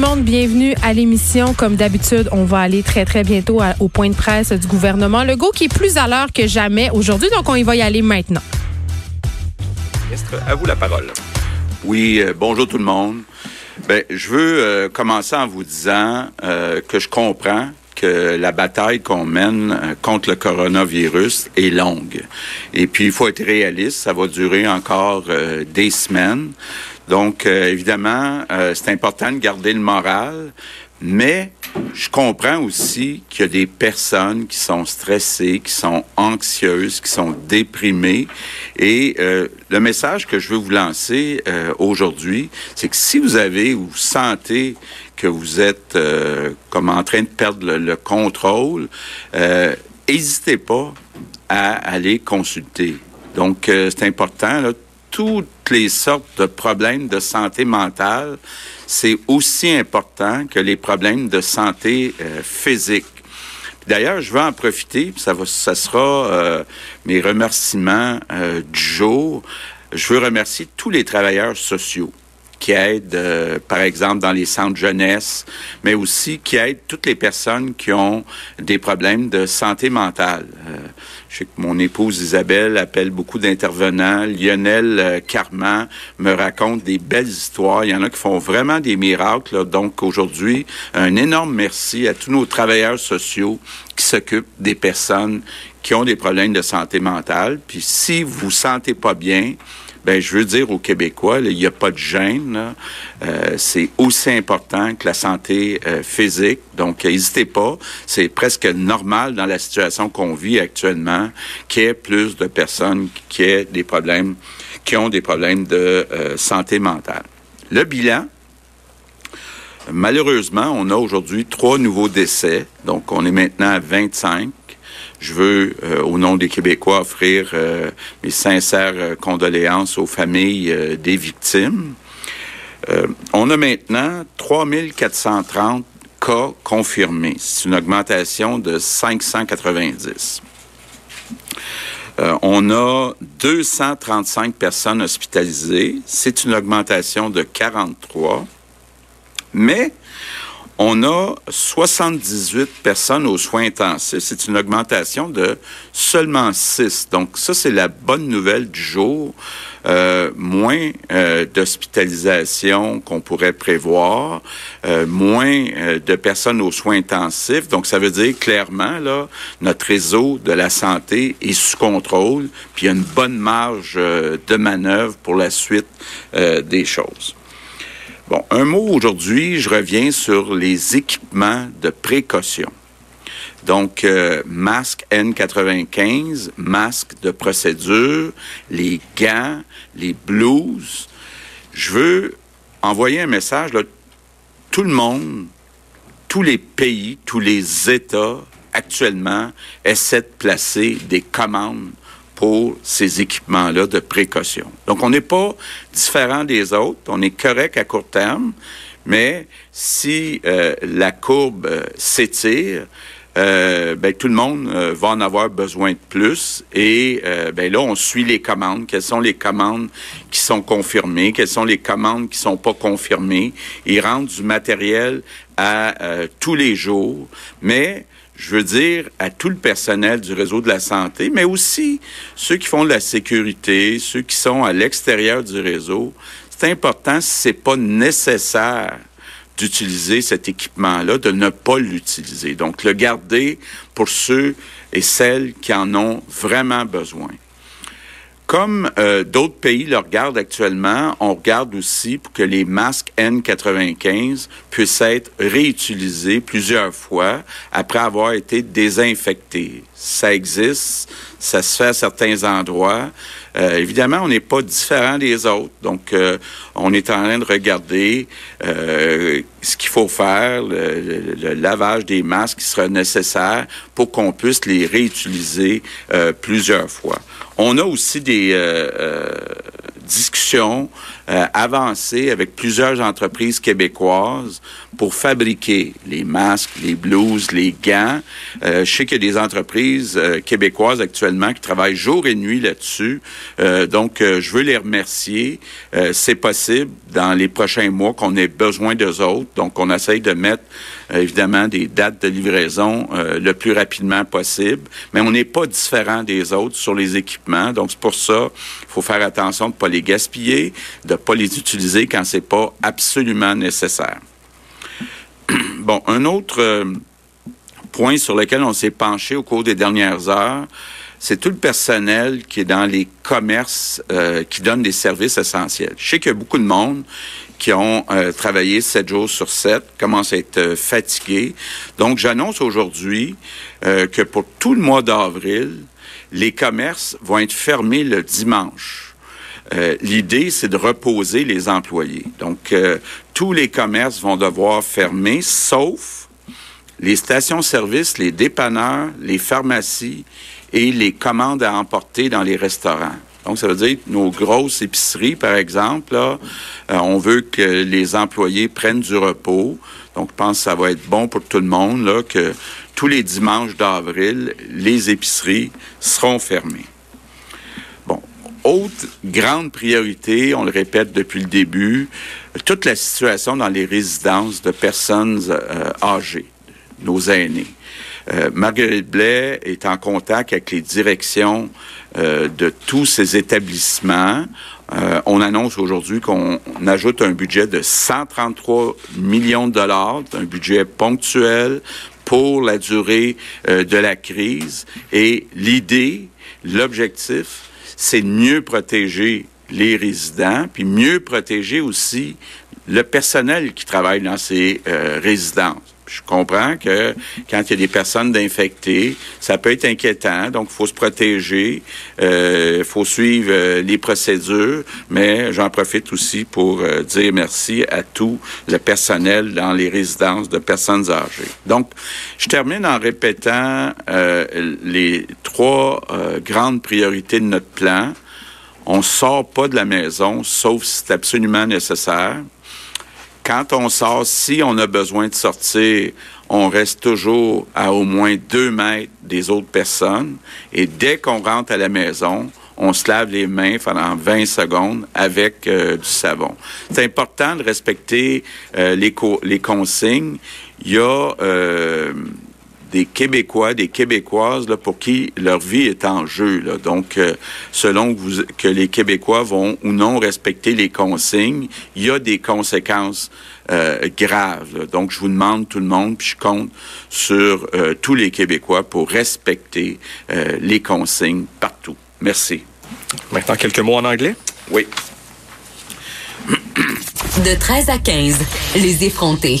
le monde, bienvenue à l'émission. Comme d'habitude, on va aller très très bientôt au point de presse du gouvernement Legault qui est plus à l'heure que jamais aujourd'hui, donc on y va y aller maintenant. Ministre, à vous la parole. Oui, euh, bonjour tout le monde. Ben, je veux euh, commencer en vous disant euh, que je comprends que la bataille qu'on mène euh, contre le coronavirus est longue. Et puis, il faut être réaliste, ça va durer encore euh, des semaines. Donc, euh, évidemment, c'est important de garder le moral, mais je comprends aussi qu'il y a des personnes qui sont stressées, qui sont anxieuses, qui sont déprimées. Et euh, le message que je veux vous lancer euh, aujourd'hui, c'est que si vous avez ou vous sentez que vous êtes euh, comme en train de perdre le, le contrôle, n'hésitez pas à aller consulter. Donc, c'est important. Là, toutes les sortes de problèmes de santé mentale, c'est aussi important que les problèmes de santé euh, physique. D'ailleurs, je vais en profiter, ça, va, ça sera euh, mes remerciements euh, du jour. Je veux remercier tous les travailleurs sociaux qui aident, euh, par exemple, dans les centres jeunesse, mais aussi qui aident toutes les personnes qui ont des problèmes de santé mentale. Euh, je sais que mon épouse Isabelle appelle beaucoup d'intervenants. Lionel euh, Carman me raconte des belles histoires. Il y en a qui font vraiment des miracles. Donc aujourd'hui, un énorme merci à tous nos travailleurs sociaux qui s'occupent des personnes qui ont des problèmes de santé mentale. Puis si vous vous sentez pas bien, ben je veux dire aux Québécois, il n'y a pas de gêne. Euh, c'est aussi important que la santé euh, physique. Donc, n'hésitez pas. C'est presque normal dans la situation qu'on vit actuellement qu'il y ait plus de personnes qui des problèmes, qui ont des problèmes de euh, santé mentale. Le bilan. Malheureusement, on a aujourd'hui trois nouveaux décès. Donc, on est maintenant à 25. Je veux, euh, au nom des Québécois, offrir euh, mes sincères euh, condoléances aux familles des victimes. on a maintenant 3430 cas confirmés. C'est une augmentation de 590. on a 235 personnes hospitalisées. C'est une augmentation de 43. Mais on a 78 personnes aux soins intensifs. C'est une augmentation de seulement 6. Donc ça, c'est la bonne nouvelle du jour. Euh, moins euh, d'hospitalisation qu'on pourrait prévoir, euh, moins euh, de personnes aux soins intensifs. Donc, ça veut dire clairement, là, notre réseau de la santé est sous contrôle, puis il y a une bonne marge de manœuvre pour la suite des choses. Bon, un mot aujourd'hui, je reviens sur les équipements de précaution. Donc, euh, masque N95, masque de procédure, les gants, les blouses. Je veux envoyer un message, là, tout le monde, tous les pays, tous les États actuellement essaient de placer des commandes pour ces équipements-là de précaution. Donc, on n'est pas différent des autres. On est correct à court terme, mais si euh, la courbe euh, s'étire, euh, ben, tout le monde euh, va en avoir besoin de plus. Et euh, ben, là, on suit les commandes. Quelles sont les commandes qui sont confirmées? Quelles sont les commandes qui sont pas confirmées? Ils rendent du matériel à tous les jours. Mais je veux dire à tout le personnel du réseau de la santé, mais aussi ceux qui font de la sécurité, ceux qui sont à l'extérieur du réseau. C'est important si c'est pas nécessaire d'utiliser cet équipement-là, de ne pas l'utiliser. Donc, le garder pour ceux et celles qui en ont vraiment besoin. Comme euh, d'autres pays le regardent actuellement, on regarde aussi pour que les masques N95 puissent être réutilisés plusieurs fois après avoir été désinfectés. Ça existe, ça se fait à certains endroits. Euh, évidemment, on n'est pas différent des autres. Donc, euh, on est en train de regarder euh, ce qu'il faut faire, le, lavage des masques qui sera nécessaire pour qu'on puisse les réutiliser plusieurs fois. On a aussi des discussions euh, avancées avec plusieurs entreprises québécoises pour fabriquer les masques, les blouses, les gants. Euh, je sais qu'il y a des entreprises euh, québécoises actuellement qui travaillent jour et nuit là-dessus. Euh, donc, je veux les remercier. C'est possible dans les prochains mois qu'on ait besoin d'eux autres. Donc, on essaye de mettre évidemment des dates de livraison le plus rapidement possible. Mais on n'est pas différent des autres sur les équipements. Donc, c'est pour ça il faut faire attention de ne pas les gaspiller, de ne pas les utiliser quand c'est pas absolument nécessaire. Bon, un autre euh, point sur lequel on s'est penché au cours des dernières heures, c'est tout le personnel qui est dans les commerces euh, qui donnent des services essentiels. Je sais qu'il y a beaucoup de monde qui ont euh, travaillé sept jours sur sept, commencent à être fatigués. Donc, j'annonce aujourd'hui que pour tout le mois d'avril, les commerces vont être fermés le dimanche. L'idée, c'est de reposer les employés. Donc, tous les commerces vont devoir fermer, sauf les stations-service, les dépanneurs, les pharmacies et les commandes à emporter dans les restaurants. Donc, ça veut dire nos grosses épiceries, par exemple, euh, on veut que les employés prennent du repos. Donc, je pense que ça va être bon pour tout le monde, là, que tous les dimanches d'avril, les épiceries seront fermées. Autre grande priorité, on le répète depuis le début, toute la situation dans les résidences de personnes euh, âgées, nos aînés. Euh, Marguerite Blais est en contact avec les directions euh, de tous ces établissements. on annonce aujourd'hui qu'on ajoute un budget de 133 millions de dollars, un budget ponctuel pour la durée de la crise. Et l'idée, l'objectif, c'est mieux protéger les résidents, puis mieux protéger aussi le personnel qui travaille dans ces euh, résidences. Je comprends que quand il y a des personnes infectées, ça peut être inquiétant, donc il faut se protéger, il euh, faut suivre euh, les procédures, mais j'en profite aussi pour dire merci à tout le personnel dans les résidences de personnes âgées. Donc, je termine en répétant les trois grandes priorités de notre plan. On sort pas de la maison, sauf si c'est absolument nécessaire. Quand on sort, si on a besoin de sortir, on reste toujours à au moins deux mètres des autres personnes. Et dès qu'on rentre à la maison, on se lave les mains pendant 20 secondes avec euh, du savon. C'est important de respecter euh, les, les consignes. Il y a euh, des Québécois, des Québécoises là, pour qui leur vie est en jeu. Là. Donc, euh, selon que, vous, que, les Québécois vont ou non respecter les consignes, il y a des conséquences euh, graves. Donc, je vous demande tout le monde, puis je compte sur euh, tous les Québécois pour respecter les consignes partout. Merci. Maintenant, quelques mots en anglais? Oui. De 13 à 15, les effrontés.